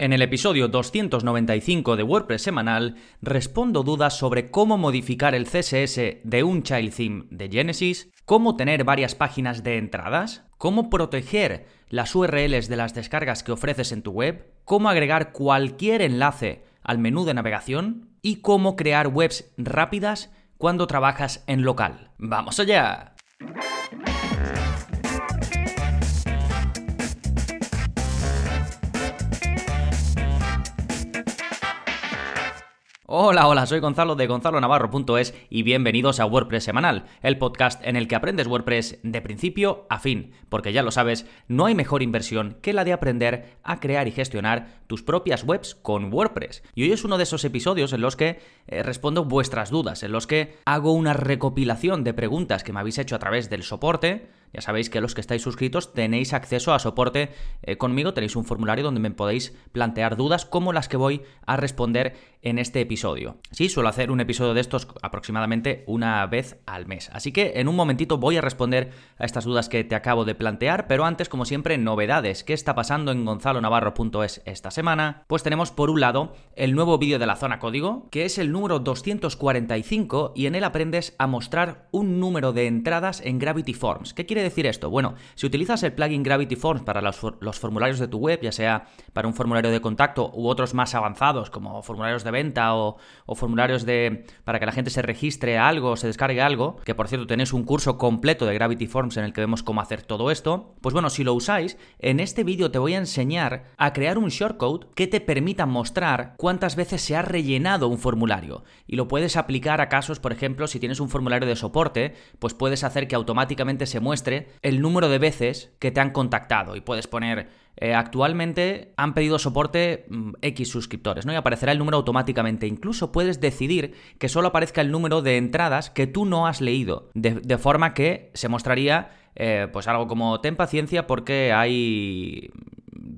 En el episodio 295 de WordPress semanal respondo dudas sobre cómo modificar el CSS de un child theme de Genesis, cómo tener varias páginas de entradas, cómo proteger las URLs de las descargas que ofreces en tu web, cómo agregar cualquier enlace al menú de navegación y cómo crear webs rápidas cuando trabajas en local. ¡Vamos allá! Hola, hola, soy Gonzalo de gonzalonavarro.es y bienvenidos a WordPress Semanal, el podcast en el que aprendes WordPress de principio a fin, porque ya lo sabes, no hay mejor inversión que la de aprender a crear y gestionar tus propias webs con WordPress. Y hoy es uno de esos episodios en los que eh, respondo vuestras dudas, en los que hago una recopilación de preguntas que me habéis hecho a través del soporte, ya sabéis que los que estáis suscritos tenéis acceso a soporte eh, conmigo, tenéis un formulario donde me podéis plantear dudas como las que voy a responder en este episodio. Sí, suelo hacer un episodio de estos aproximadamente una vez al mes. Así que en un momentito voy a responder a estas dudas que te acabo de plantear, pero antes, como siempre, novedades. ¿Qué está pasando en gonzalonavarro.es esta semana? Pues tenemos por un lado el nuevo vídeo de la zona código, que es el número 245 y en él aprendes a mostrar un número de entradas en Gravity Forms. ¿Qué quiere decir esto? Bueno, si utilizas el plugin Gravity Forms para los, formularios de tu web, ya sea para un formulario de contacto u otros más avanzados como formularios de venta o, formularios de para que la gente se registre a algo o se descargue algo, que por cierto tenéis un curso completo de Gravity Forms en el que vemos cómo hacer todo esto, pues bueno, si lo usáis, en este vídeo te voy a enseñar a crear un shortcode que te permita mostrar cuántas veces se ha rellenado un formulario y lo puedes aplicar a casos, por ejemplo, si tienes un formulario de soporte, pues puedes hacer que automáticamente se muestre el número de veces que te han contactado y puedes poner eh, actualmente han pedido soporte mm, X suscriptores, ¿no? Y aparecerá el número automáticamente. Incluso puedes decidir que solo aparezca el número de entradas que tú no has leído, de, forma que se mostraría eh, pues algo como ten paciencia porque hay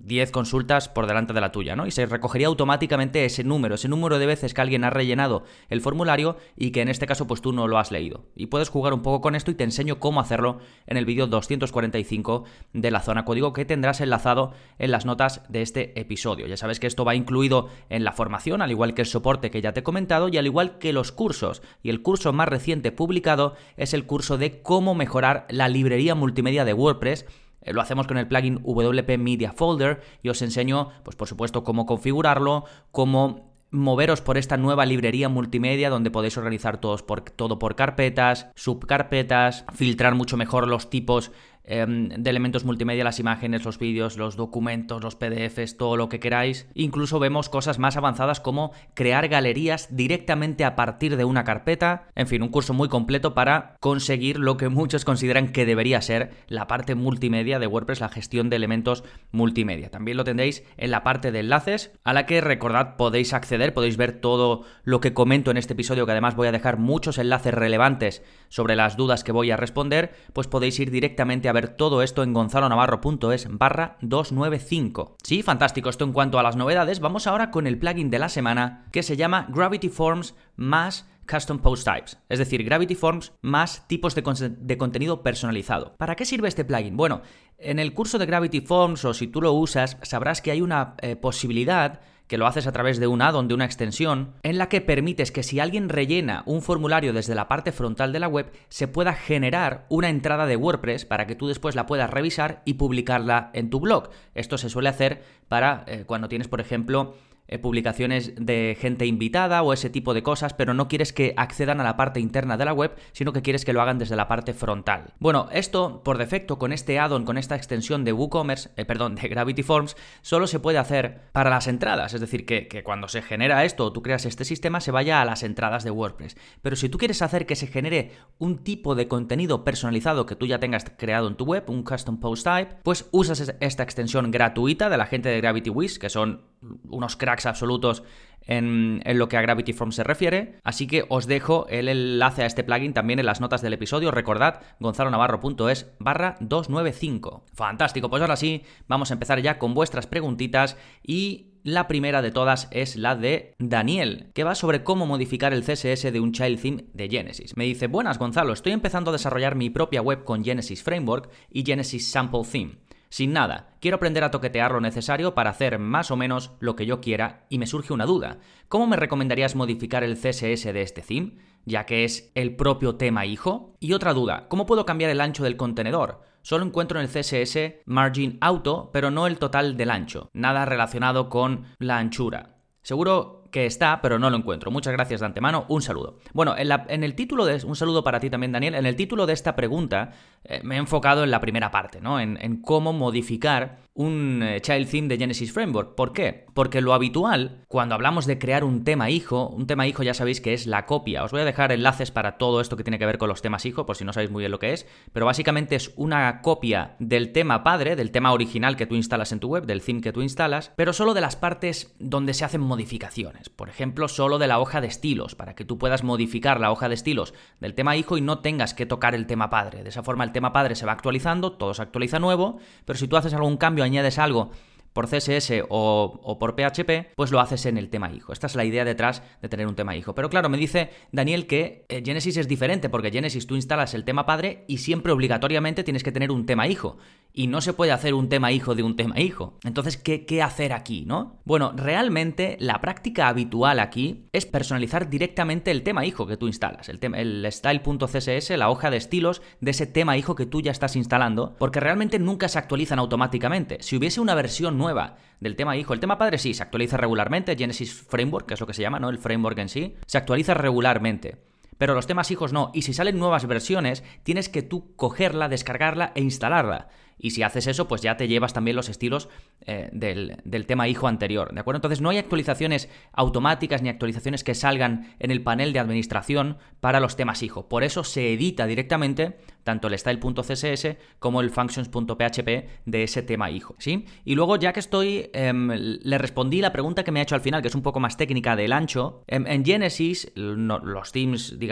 10 consultas por delante de la tuya, ¿no? Y se recogería automáticamente ese número, ese número de veces que alguien ha rellenado el formulario y que en este caso pues tú no lo has leído. Y puedes jugar un poco con esto y te enseño cómo hacerlo en el vídeo 245 de la zona código que tendrás enlazado en las notas de este episodio. Ya sabes que esto va incluido en la formación, al igual que el soporte que ya te he comentado y al igual que los cursos. Y el curso más reciente publicado es el curso de cómo mejorar la librería multimedia de WordPress lo hacemos con el plugin WP Media Folder y os enseño, pues por supuesto, cómo configurarlo, cómo moveros por esta nueva librería multimedia donde podéis organizar todos por, todo por carpetas, subcarpetas, filtrar mucho mejor los tipos Em, de elementos multimedia, las imágenes, los vídeos, los documentos, los PDFs, todo lo que queráis. Incluso vemos cosas más avanzadas como crear galerías directamente a partir de una carpeta. En fin, un curso muy completo para conseguir lo que muchos consideran que debería ser la parte multimedia de WordPress, la gestión de elementos multimedia. También lo tendréis en la parte de enlaces, a la que recordad podéis acceder, podéis ver todo lo que comento en este episodio, que además voy a dejar muchos enlaces relevantes sobre las dudas que voy a responder, pues podéis ir directamente a ver todo esto en gonzalonavarro.es barra 295. Sí, fantástico, esto en cuanto a las novedades. Vamos ahora con el plugin de la semana que se llama Gravity Forms más Custom Post Types, es decir, Gravity Forms más tipos de, contenido personalizado. ¿Para qué sirve este plugin? Bueno, en el curso de Gravity Forms o si tú lo usas, sabrás que hay una eh, posibilidad que lo haces a través de un add-on, de una extensión, en la que permites que si alguien rellena un formulario desde la parte frontal de la web, se pueda generar una entrada de WordPress para que tú después la puedas revisar y publicarla en tu blog. Esto se suele hacer para eh, cuando tienes, por ejemplo, publicaciones de gente invitada o ese tipo de cosas, pero no quieres que accedan a la parte interna de la web, sino que quieres que lo hagan desde la parte frontal. Bueno, esto por defecto con este add-on, con esta extensión de WooCommerce, eh, perdón, de Gravity Forms, solo se puede hacer para las entradas, es decir, que, que cuando se genera esto o tú creas este sistema se vaya a las entradas de WordPress. Pero si tú quieres hacer que se genere un tipo de contenido personalizado que tú ya tengas creado en tu web, un custom post type, pues usas esta extensión gratuita de la gente de Gravity Wiz, que son unos cracks absolutos en, lo que a Gravity Forms se refiere. Así que os dejo el enlace a este plugin también en las notas del episodio. Recordad, gonzalonavarro.es barra 295. Fantástico, pues ahora sí, vamos a empezar ya con vuestras preguntitas y la primera de todas es la de Daniel, que va sobre cómo modificar el CSS de un child theme de Genesis. Me dice, buenas Gonzalo, estoy empezando a desarrollar mi propia web con Genesis Framework y Genesis Sample Theme. Sin nada. Quiero aprender a toquetear lo necesario para hacer más o menos lo que yo quiera y me surge una duda. ¿Cómo me recomendarías modificar el CSS de este theme? Ya que es el propio tema hijo. Y otra duda, ¿cómo puedo cambiar el ancho del contenedor? Solo encuentro en el CSS margin auto, pero no el total del ancho. Nada relacionado con la anchura. Seguro que está, pero no lo encuentro. Muchas gracias de antemano, un saludo. Bueno, en, el título de... Un saludo para ti también, Daniel. En el título de esta pregunta eh, me he enfocado en la primera parte, ¿no? En, cómo modificar un eh, child theme de Genesis Framework. ¿Por qué? Porque lo habitual, cuando hablamos de crear un tema hijo, un tema hijo ya sabéis que es la copia. Os voy a dejar enlaces para todo esto que tiene que ver con los temas hijo, por si no sabéis muy bien lo que es, pero básicamente es una copia del tema padre, del tema original que tú instalas en tu web, del theme que tú instalas, pero solo de las partes donde se hacen modificaciones. Por ejemplo, solo de la hoja de estilos, para que tú puedas modificar la hoja de estilos del tema hijo y no tengas que tocar el tema padre. De esa forma el tema padre se va actualizando, todo se actualiza nuevo, pero si tú haces algún cambio añades algo por CSS o, por PHP, pues lo haces en el tema hijo. Esta es la idea detrás de tener un tema hijo. Pero claro, me dice Daniel que eh, Genesis es diferente, porque Genesis tú instalas el tema padre y siempre obligatoriamente tienes que tener un tema hijo. Y no se puede hacer un tema hijo de un tema hijo. Entonces, ¿qué, qué hacer aquí, no? Bueno, realmente la práctica habitual aquí es personalizar directamente el tema hijo que tú instalas. El, el style.css, la hoja de estilos de ese tema hijo que tú ya estás instalando, porque realmente nunca se actualizan automáticamente. Si hubiese una versión nueva del tema hijo. El tema padre sí, se actualiza regularmente, Genesis Framework, que es lo que se llama, ¿no? El framework en sí, se actualiza regularmente. Pero los temas hijos no, y si salen nuevas versiones, tienes que tú cogerla, descargarla e instalarla. Y si haces eso, pues ya te llevas también los estilos eh, del, del, tema hijo anterior, ¿de acuerdo? Entonces no hay actualizaciones automáticas ni actualizaciones que salgan en el panel de administración para los temas hijo. Por eso se edita directamente tanto el style.css como el functions.php de ese tema hijo, ¿sí? Y luego, ya que estoy, em, le respondí la pregunta que me ha hecho al final, que es un poco más técnica del ancho. Em, en, Genesis, los themes, digamos,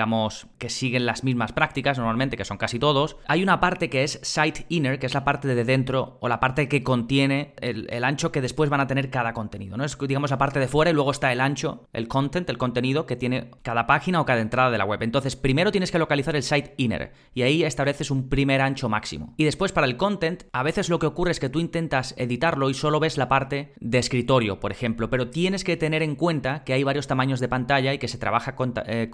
que siguen las mismas prácticas normalmente, que son casi todos, hay una parte que es site inner, que es la parte de dentro o la parte que contiene el, ancho que después van a tener cada contenido, ¿no? Es digamos la parte de fuera y luego está el ancho, el content, el contenido que tiene cada página o cada entrada de la web. Entonces, primero tienes que localizar el site inner y ahí estableces un primer ancho máximo. Y después para el content, a veces lo que ocurre es que tú intentas editarlo y solo ves la parte de escritorio, por ejemplo, pero tienes que tener en cuenta que hay varios tamaños de pantalla y que se trabaja con, eh,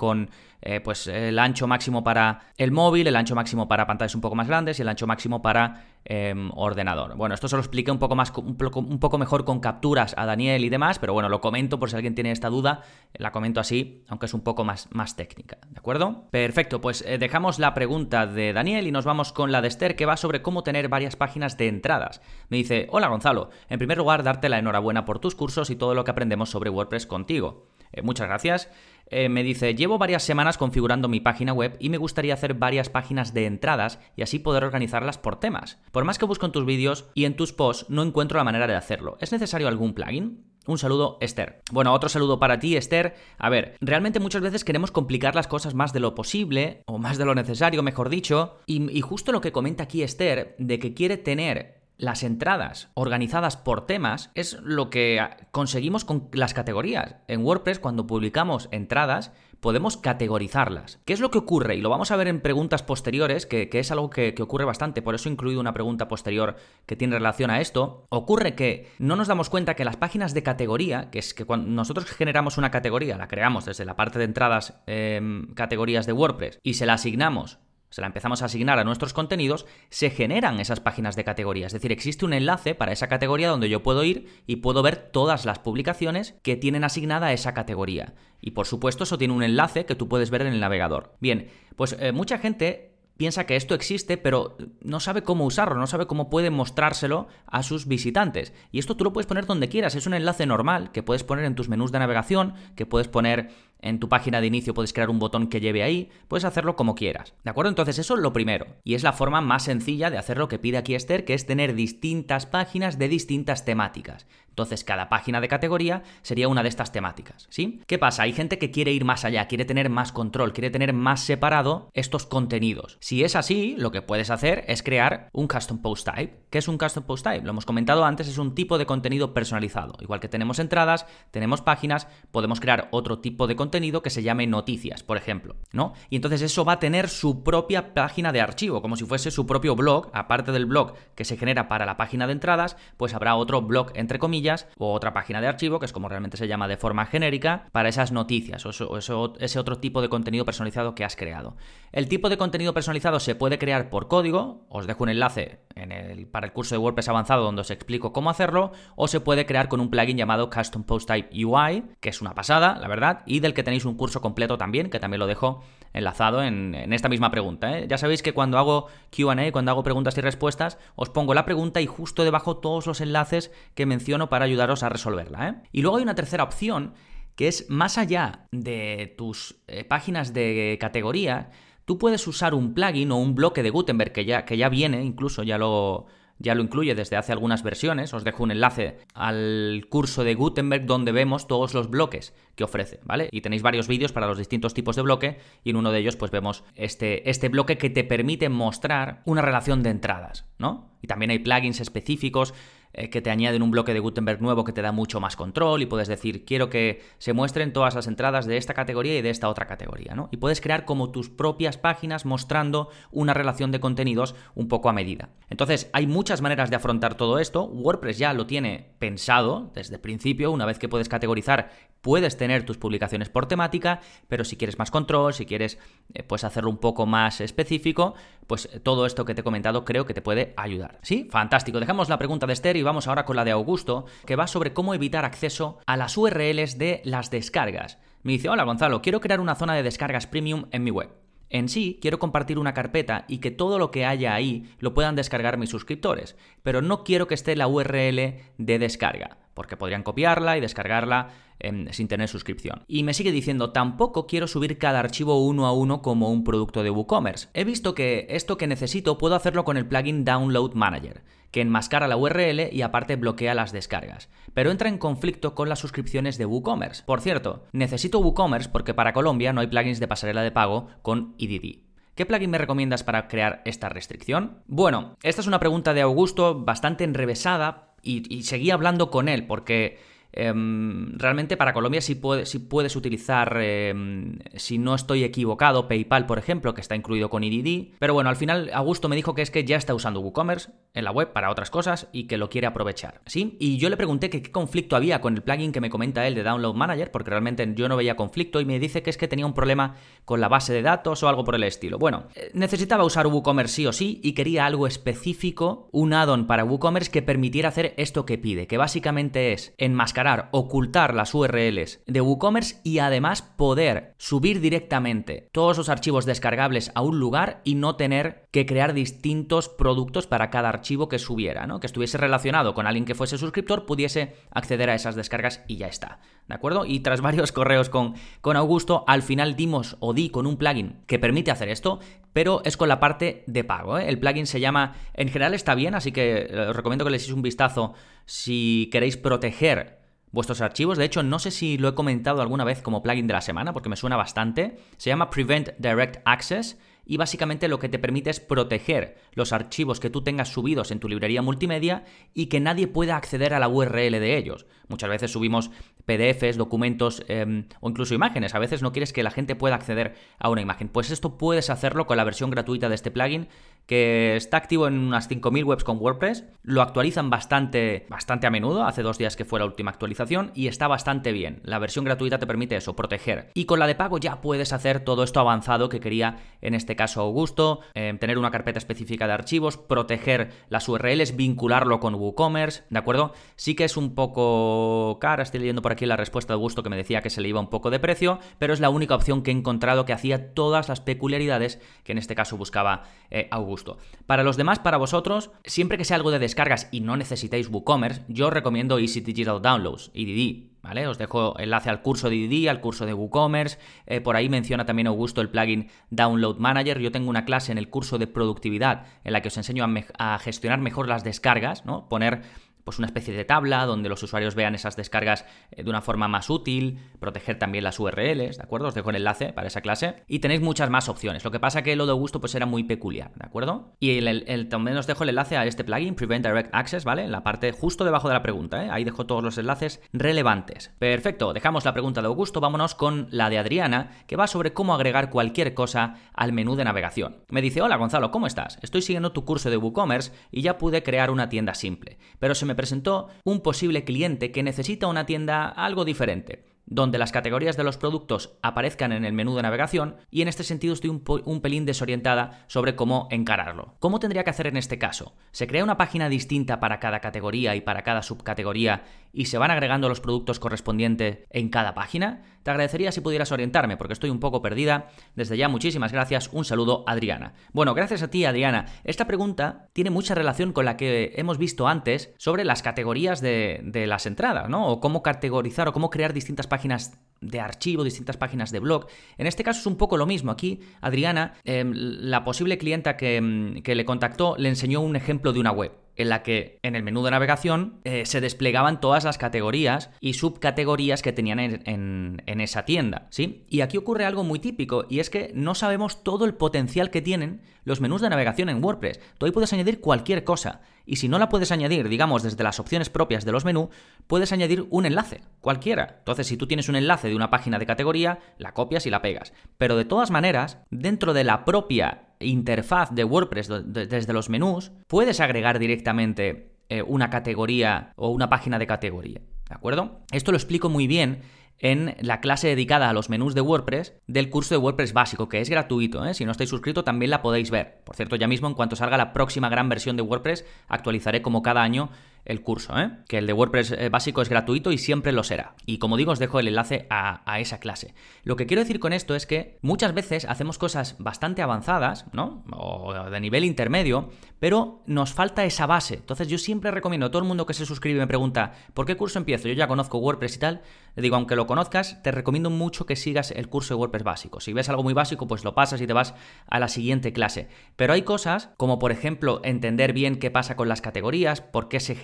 eh, pues el ancho máximo para el móvil, el ancho máximo para pantallas un poco más grandes y el ancho máximo para Em, ordenador. Bueno, esto se lo expliqué un poco, más, un poco, mejor con capturas a Daniel y demás, pero bueno, lo comento por si alguien tiene esta duda, la comento así, aunque es un poco más, más técnica, ¿de acuerdo? Perfecto, pues eh, dejamos la pregunta de Daniel y nos vamos con la de Esther, que va sobre cómo tener varias páginas de entradas. Me dice, hola Gonzalo, en primer lugar, darte la enhorabuena por tus cursos y todo lo que aprendemos sobre WordPress contigo. Eh, muchas gracias. Eh, me dice, llevo varias semanas configurando mi página web y me gustaría hacer varias páginas de entradas y así poder organizarlas por temas. Por más que busco en tus vídeos y en tus posts, no encuentro la manera de hacerlo. ¿Es necesario algún plugin? Un saludo, Esther. Bueno, otro saludo para ti, Esther. A ver, realmente muchas veces queremos complicar las cosas más de lo posible, o más de lo necesario, mejor dicho, y, y justo lo que comenta aquí Esther, de que quiere tener las entradas organizadas por temas es lo que conseguimos con las categorías. En WordPress, cuando publicamos entradas, podemos categorizarlas. ¿Qué es lo que ocurre? Y lo vamos a ver en preguntas posteriores, que, es algo que, ocurre bastante, por eso he incluido una pregunta posterior que tiene relación a esto. Ocurre que no nos damos cuenta que las páginas de categoría, que es que cuando nosotros generamos una categoría, la creamos desde la parte de entradas em, categorías de WordPress y se la asignamos se la empezamos a asignar a nuestros contenidos, se generan esas páginas de categoría. Es decir, existe un enlace para esa categoría donde yo puedo ir y puedo ver todas las publicaciones que tienen asignada esa categoría. Y por supuesto, eso tiene un enlace que tú puedes ver en el navegador. Bien, pues eh, mucha gente piensa que esto existe, pero no sabe cómo usarlo, no sabe cómo puede mostrárselo a sus visitantes. Y esto tú lo puedes poner donde quieras, es un enlace normal que puedes poner en tus menús de navegación, que puedes poner en tu página de inicio, puedes crear un botón que lleve ahí, puedes hacerlo como quieras. ¿De acuerdo? Entonces eso es lo primero. Y es la forma más sencilla de hacer lo que pide aquí Esther, que es tener distintas páginas de distintas temáticas. Entonces, cada página de categoría sería una de estas temáticas, ¿sí? ¿Qué pasa? Hay gente que quiere ir más allá, quiere tener más control, quiere tener más separado estos contenidos. Si es así, lo que puedes hacer es crear un custom post type. ¿Qué es un custom post type? Lo hemos comentado antes, es un tipo de contenido personalizado. Igual que tenemos entradas, tenemos páginas, podemos crear otro tipo de contenido que se llame noticias, por ejemplo, ¿no? Y entonces eso va a tener su propia página de archivo, como si fuese su propio blog, aparte del blog que se genera para la página de entradas, pues habrá otro blog entre comillas o otra página de archivo, que es como realmente se llama de forma genérica, para esas noticias o, ese otro tipo de contenido personalizado que has creado. El tipo de contenido personalizado se puede crear por código, os dejo un enlace en el, para el curso de WordPress avanzado donde os explico cómo hacerlo, o se puede crear con un plugin llamado Custom Post Type UI, que es una pasada, la verdad, y del que tenéis un curso completo también, que también lo dejo enlazado en, esta misma pregunta. ¿eh? Ya sabéis que cuando hago QA, cuando hago preguntas y respuestas, os pongo la pregunta y justo debajo todos los enlaces que menciono para ayudaros a resolverla. ¿eh? Y luego hay una tercera opción que es más allá de tus eh, páginas de categoría, tú puedes usar un plugin o un bloque de Gutenberg que ya, que ya viene, incluso ya lo, ya lo incluye desde hace algunas versiones. Os dejo un enlace al curso de Gutenberg donde vemos todos los bloques que ofrece, ¿vale? Y tenéis varios vídeos para los distintos tipos de bloque y en uno de ellos pues vemos este, este bloque que te permite mostrar una relación de entradas, ¿no? Y también hay plugins específicos eh, que te añaden un bloque de Gutenberg nuevo que te da mucho más control y puedes decir, quiero que se muestren todas las entradas de esta categoría y de esta otra categoría, ¿no? Y puedes crear como tus propias páginas mostrando una relación de contenidos un poco a medida. Entonces, hay muchas maneras de afrontar todo esto. WordPress ya lo tiene pensado desde el principio, una vez que puedes categorizar puedes tener tus publicaciones por temática, pero si quieres más control, si quieres eh, pues hacerlo un poco más específico, pues todo esto que te he comentado creo que te puede ayudar. ¿Sí? Fantástico. Dejamos la pregunta de Esther y vamos ahora con la de Augusto, que va sobre cómo evitar acceso a las URLs de las descargas. Me dice, hola Gonzalo, quiero crear una zona de descargas premium en mi web. En sí, quiero compartir una carpeta y que todo lo que haya ahí lo puedan descargar mis suscriptores, pero no quiero que esté la URL de descarga porque podrían copiarla y descargarla em, sin tener suscripción. Y me sigue diciendo, tampoco quiero subir cada archivo uno a uno como un producto de WooCommerce. He visto que esto que necesito puedo hacerlo con el plugin Download Manager, que enmascara la URL y aparte bloquea las descargas, pero entra en conflicto con las suscripciones de WooCommerce. Por cierto, necesito WooCommerce porque para Colombia no hay plugins de pasarela de pago con EDD. ¿Qué plugin me recomiendas para crear esta restricción? Bueno, esta es una pregunta de Augusto bastante enrevesada y, seguí hablando con él porque Em, realmente para Colombia sí, puedes utilizar, em, si no estoy equivocado, PayPal, por ejemplo, que está incluido con IDD. Pero bueno, al final Augusto me dijo que es que ya está usando WooCommerce en la web para otras cosas y que lo quiere aprovechar. ¿Sí? Y yo le pregunté qué conflicto había con el plugin que me comenta él de Download Manager, porque realmente yo no veía conflicto y me dice que es que tenía un problema con la base de datos o algo por el estilo. Bueno, eh, necesitaba usar WooCommerce sí o sí y quería algo específico, un add-on para WooCommerce que permitiera hacer esto que pide, que básicamente es enmascarar ocultar las URLs de WooCommerce y además poder subir directamente todos los archivos descargables a un lugar y no tener que crear distintos productos para cada archivo que subiera, ¿no? Que estuviese relacionado con alguien que fuese suscriptor, pudiese acceder a esas descargas y ya está. ¿De acuerdo? Y tras varios correos con, con Augusto, al final dimos o di con un plugin que permite hacer esto, pero es con la parte de pago. ¿eh? El plugin se llama, en general está bien, así que eh, os recomiendo que le echéis un vistazo si queréis proteger vuestros archivos. De hecho, no sé si lo he comentado alguna vez como plugin de la semana, porque me suena bastante. Se llama Prevent Direct Access y básicamente lo que te permite es proteger los archivos que tú tengas subidos en tu librería multimedia y que nadie pueda acceder a la URL de ellos. Muchas veces subimos PDFs, documentos em, o incluso imágenes. A veces no quieres que la gente pueda acceder a una imagen. Pues esto puedes hacerlo con la versión gratuita de este plugin que está activo en unas 5.000 webs con WordPress. Lo actualizan bastante, bastante a menudo. Hace dos días que fue la última actualización y está bastante bien. La versión gratuita te permite eso, proteger. Y con la de pago ya puedes hacer todo esto avanzado que quería en este caso Augusto, eh, tener una carpeta específica de archivos, proteger las URLs, vincularlo con WooCommerce, ¿de acuerdo? Sí que es un poco cara, estoy leyendo por aquí la respuesta de Augusto que me decía que se le iba un poco de precio, pero es la única opción que he encontrado que hacía todas las peculiaridades que en este caso buscaba eh, Augusto. Para los demás, para vosotros, siempre que sea algo de descargas y no necesitéis WooCommerce, yo recomiendo Easy Digital Downloads, EDD. Os dejo enlace al curso de IDD, al curso de WooCommerce. Eh, por ahí menciona también Augusto el plugin Download Manager. Yo tengo una clase en el curso de productividad en la que os enseño a, gestionar mejor las descargas, ¿no? Poner pues una especie de tabla donde los usuarios vean esas descargas eh, de una forma más útil, proteger también las URLs, ¿de acuerdo? Os dejo el enlace para esa clase y tenéis muchas más opciones. Lo que pasa que lo de Augusto pues era muy peculiar, ¿de acuerdo? Y el, también os dejo el enlace a este plugin, Prevent Direct Access, ¿vale? En la parte justo debajo de la pregunta, ¿eh? Ahí dejo todos los enlaces relevantes. Perfecto, dejamos la pregunta de Augusto, vámonos con la de Adriana, que va sobre cómo agregar cualquier cosa al menú de navegación. Me dice, hola Gonzalo, ¿cómo estás? Estoy siguiendo tu curso de WooCommerce y ya pude crear una tienda simple, pero se me presentó un posible cliente que necesita una tienda algo diferente donde las categorías de los productos aparezcan en el menú de navegación y en este sentido estoy un, pelín desorientada sobre cómo encararlo. ¿Cómo tendría que hacer en este caso? ¿Se crea una página distinta para cada categoría y para cada subcategoría y se van agregando los productos correspondientes en cada página? Te agradecería si pudieras orientarme porque estoy un poco perdida. Desde ya muchísimas gracias. Un saludo Adriana. Bueno, gracias a ti Adriana. Esta pregunta tiene mucha relación con la que hemos visto antes sobre las categorías de, de las entradas, ¿no? O cómo categorizar o cómo crear distintas páginas páginas de archivo, distintas páginas de blog. En este caso es un poco lo mismo. Aquí Adriana, em, la posible clienta que, em, que le contactó, le enseñó un ejemplo de una web en la que en el menú de navegación eh, se desplegaban todas las categorías y subcategorías que tenían en, en, esa tienda, ¿sí? Y aquí ocurre algo muy típico y es que no sabemos todo el potencial que tienen los menús de navegación en WordPress. Tú ahí puedes añadir cualquier cosa y si no la puedes añadir, digamos, desde las opciones propias de los menús, puedes añadir un enlace, cualquiera. Entonces, si tú tienes un enlace de una página de categoría, la copias y la pegas. Pero de todas maneras, dentro de la propia interfaz de WordPress desde los menús, puedes agregar directamente eh, una categoría o una página de categoría. ¿De acuerdo? Esto lo explico muy bien en la clase dedicada a los menús de WordPress del curso de WordPress básico, que es gratuito. ¿eh? Si no estáis suscrito, también la podéis ver. Por cierto, ya mismo, en cuanto salga la próxima gran versión de WordPress, actualizaré como cada año el curso, ¿eh? que el de WordPress eh, básico es gratuito y siempre lo será. Y como digo, os dejo el enlace a, esa clase. Lo que quiero decir con esto es que muchas veces hacemos cosas bastante avanzadas, ¿no? O de nivel intermedio, pero nos falta esa base. Entonces yo siempre recomiendo a todo el mundo que se suscribe y me pregunta, ¿por qué curso empiezo? Yo ya conozco WordPress y tal. Le digo, aunque lo conozcas, te recomiendo mucho que sigas el curso de WordPress básico. Si ves algo muy básico, pues lo pasas y te vas a la siguiente clase. Pero hay cosas, como por ejemplo entender bien qué pasa con las categorías, por qué se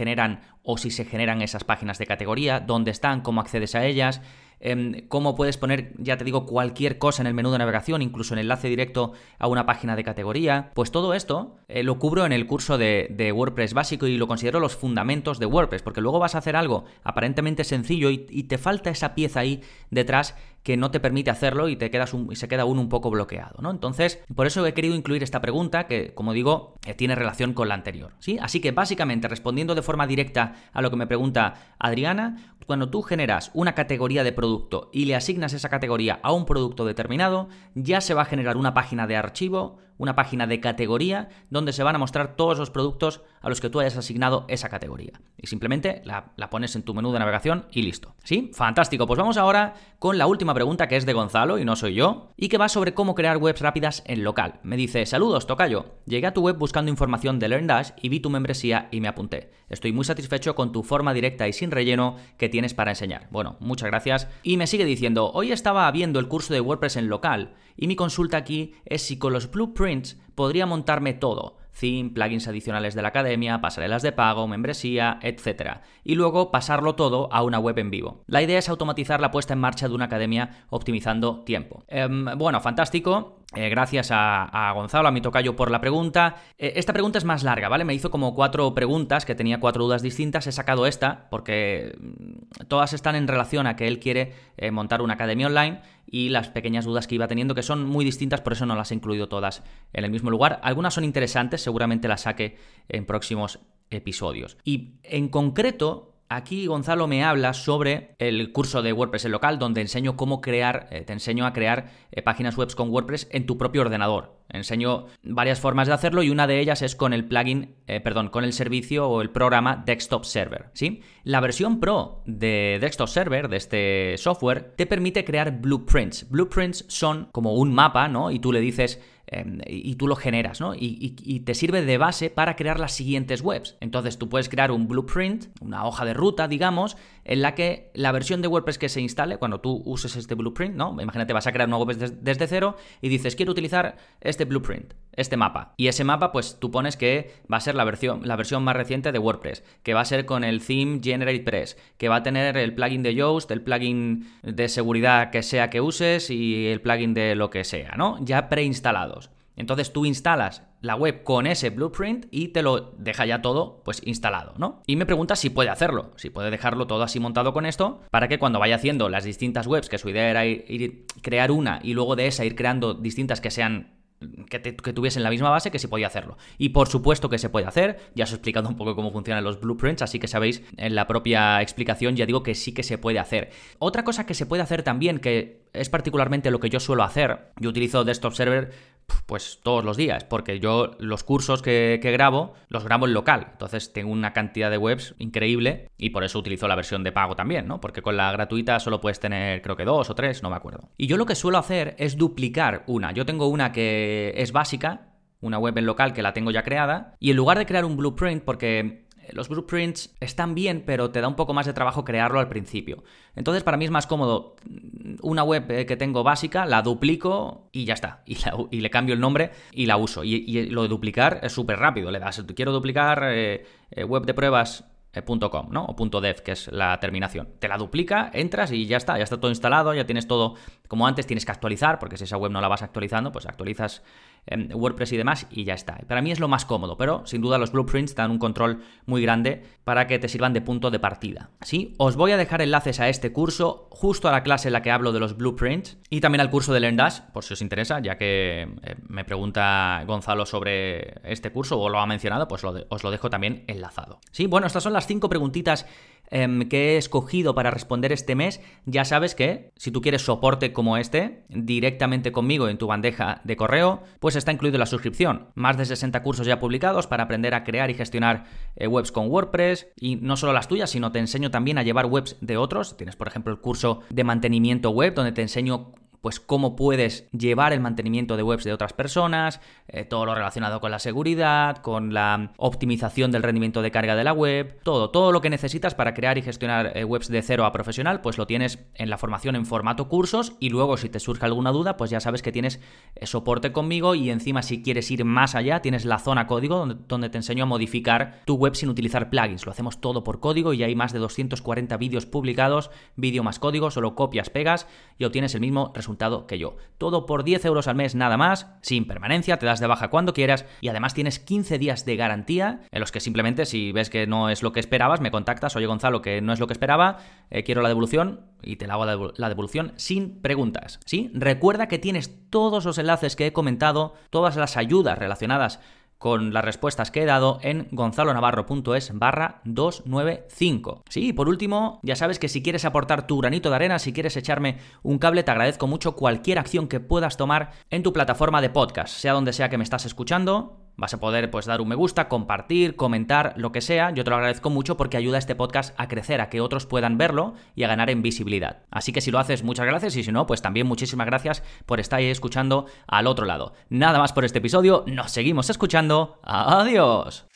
o si se generan esas páginas de categoría, dónde están, cómo accedes a ellas, em, cómo puedes poner, ya te digo, cualquier cosa en el menú de navegación, incluso en enlace directo a una página de categoría. Pues todo esto eh, lo cubro en el curso de, WordPress básico y lo considero los fundamentos de WordPress, porque luego vas a hacer algo aparentemente sencillo y, te falta esa pieza ahí detrás que no te permite hacerlo y te quedas y se queda uno un poco bloqueado, ¿no? Entonces, por eso he querido incluir esta pregunta que, como digo, eh, tiene relación con la anterior, ¿sí? Así que básicamente respondiendo de forma directa a lo que me pregunta Adriana, cuando tú generas una categoría de producto y le asignas esa categoría a un producto determinado, ya se va a generar una página de archivo una página de categoría donde se van a mostrar todos los productos a los que tú hayas asignado esa categoría. Y simplemente la, pones en tu menú de navegación y listo. ¿Sí? Fantástico. Pues vamos ahora con la última pregunta que es de Gonzalo y no soy yo, y que va sobre cómo crear webs rápidas en local. Me dice, saludos, Tocayo. Llegué a tu web buscando información de LearnDash y vi tu membresía y me apunté. Estoy muy satisfecho con tu forma directa y sin relleno que tienes para enseñar. Bueno, muchas gracias. Y me sigue diciendo, hoy estaba viendo el curso de WordPress en local y mi consulta aquí es si con los blueprints podría montarme todo. Theme, plugins adicionales de la academia, pasarelas de pago, membresía, etc. Y luego pasarlo todo a una web en vivo. La idea es automatizar la puesta en marcha de una academia optimizando tiempo. Em, bueno, fantástico. Eh, gracias a, Gonzalo, a mi tocayo, por la pregunta. Eh, esta pregunta es más larga, ¿vale? Me hizo como cuatro preguntas, que tenía cuatro dudas distintas. He sacado esta porque mm, todas están en relación a que él quiere eh, montar una academia online y las pequeñas dudas que iba teniendo, que son muy distintas, por eso no las he incluido todas en el mismo lugar. Algunas son interesantes, seguramente las saque en próximos episodios. Y en concreto, Aquí Gonzalo me habla sobre el curso de WordPress el local, donde enseño cómo crear, eh, te enseño a crear eh, páginas web con WordPress en tu propio ordenador. Enseño varias formas de hacerlo y una de ellas es con el plugin, eh, perdón, con el servicio o el programa Desktop Server, ¿sí? La versión Pro de Desktop Server, de este software, te permite crear blueprints. Blueprints son como un mapa, ¿no? Y tú le dices em, y tú lo generas, ¿no? Y, te sirve de base para crear las siguientes webs. Entonces tú puedes crear un blueprint, una hoja de ruta, digamos, en la que la versión de WordPress que se instale, cuando tú uses este blueprint, ¿no? Imagínate, vas a crear una web desde, cero y dices, quiero utilizar este blueprint, este mapa. Y ese mapa, pues tú pones que va a ser la versión, la versión más reciente de WordPress, que va a ser con el theme GeneratePress, que va a tener el plugin de Yoast, el plugin de seguridad que sea que uses y el plugin de lo que sea, ¿no? Ya preinstalados. Entonces tú instalas la web con ese blueprint y te lo deja ya todo pues instalado, ¿no? Y me preguntas si puede hacerlo, si puede dejarlo todo así montado con esto, para que cuando vaya haciendo las distintas webs, que su idea era ir, crear una y luego de esa ir creando distintas que sean que, tuviesen la misma base, que se podía hacerlo. Y por supuesto que se puede hacer, ya os he explicado un poco cómo funcionan los blueprints, así que sabéis en la propia explicación, ya digo que sí que se puede hacer. Otra cosa que se puede hacer también, que es particularmente lo que yo suelo hacer, yo utilizo Desktop Server pues todos los días, porque yo los cursos que, grabo los grabo en local, entonces tengo una cantidad de webs increíble y por eso utilizo la versión de pago también, ¿no? Porque con la gratuita solo puedes tener creo que dos o tres, no me acuerdo. Y yo lo que suelo hacer es duplicar una, yo tengo una que es básica, una web en local que la tengo ya creada, y en lugar de crear un blueprint, porque los blueprints están bien, pero te da un poco más de trabajo crearlo al principio. Entonces, para mí es más cómodo una web eh, que tengo básica, la duplico y ya está. Y, le cambio el nombre y la uso. Y, lo de duplicar es súper rápido. Le das, quiero duplicar eh, eh, web de pruebas .com, ¿no? O .dev, que es la terminación. Te la duplica, entras y ya está, ya está todo instalado, ya tienes todo como antes, tienes que actualizar, porque si esa web no la vas actualizando, pues actualizas WordPress y demás y ya está. Para mí es lo más cómodo, pero sin duda los blueprints dan un control muy grande para que te sirvan de punto de partida. ¿Sí? Os voy a dejar enlaces a este curso, justo a la clase en la que hablo de los blueprints y también al curso de LearnDash, por si os interesa, ya que eh, me pregunta Gonzalo sobre este curso o lo ha mencionado, pues os lo dejo también enlazado. Sí, bueno, estas son las cinco preguntitas Em, que he escogido para responder este mes, ya sabes que si tú quieres soporte como este, directamente conmigo en tu bandeja de correo, pues está incluido la suscripción. Más de 60 cursos ya publicados para aprender a crear y gestionar eh, webs con WordPress, y no solo las tuyas, sino te enseño también a llevar webs de otros. Tienes, por ejemplo, el curso de mantenimiento web, donde te enseño pues cómo puedes llevar el mantenimiento de webs de otras personas, eh, todo lo relacionado con la seguridad, con la optimización del rendimiento de carga de la web, todo, todo lo que necesitas para crear y gestionar eh, webs de cero a profesional, pues lo tienes en la formación en formato cursos y luego si te surge alguna duda, pues ya sabes que tienes eh, soporte conmigo y encima si quieres ir más allá, tienes la zona código donde, donde te enseño a modificar tu web sin utilizar plugins. Lo hacemos todo por código y hay más de 240 vídeos publicados, vídeo más código, solo copias, pegas y obtienes el mismo resultado que yo. Todo por 10 euros al mes nada más, sin permanencia, te das de baja cuando quieras y además tienes 15 días de garantía en los que simplemente si ves que no es lo que esperabas, me contactas, oye Gonzalo, que no es lo que esperaba, eh, quiero la devolución y te la hago la devolución sin preguntas. ¿Sí? Recuerda que tienes todos los enlaces que he comentado, todas las ayudas relacionadas con las respuestas que he dado en gonzalonavarro.es barra 295. Sí, por último, ya sabes que si quieres aportar tu granito de arena, si quieres echarme un cable, te agradezco mucho cualquier acción que puedas tomar en tu plataforma de podcast, sea donde sea que me estás escuchando, Vas a poder pues dar un me gusta, compartir, comentar, lo que sea. Yo te lo agradezco mucho porque ayuda a este podcast a crecer, a que otros puedan verlo y a ganar en visibilidad. Así que si lo haces, muchas gracias y si no, pues también muchísimas gracias por estar ahí escuchando al otro lado. Nada más por este episodio, nos seguimos escuchando. Adiós.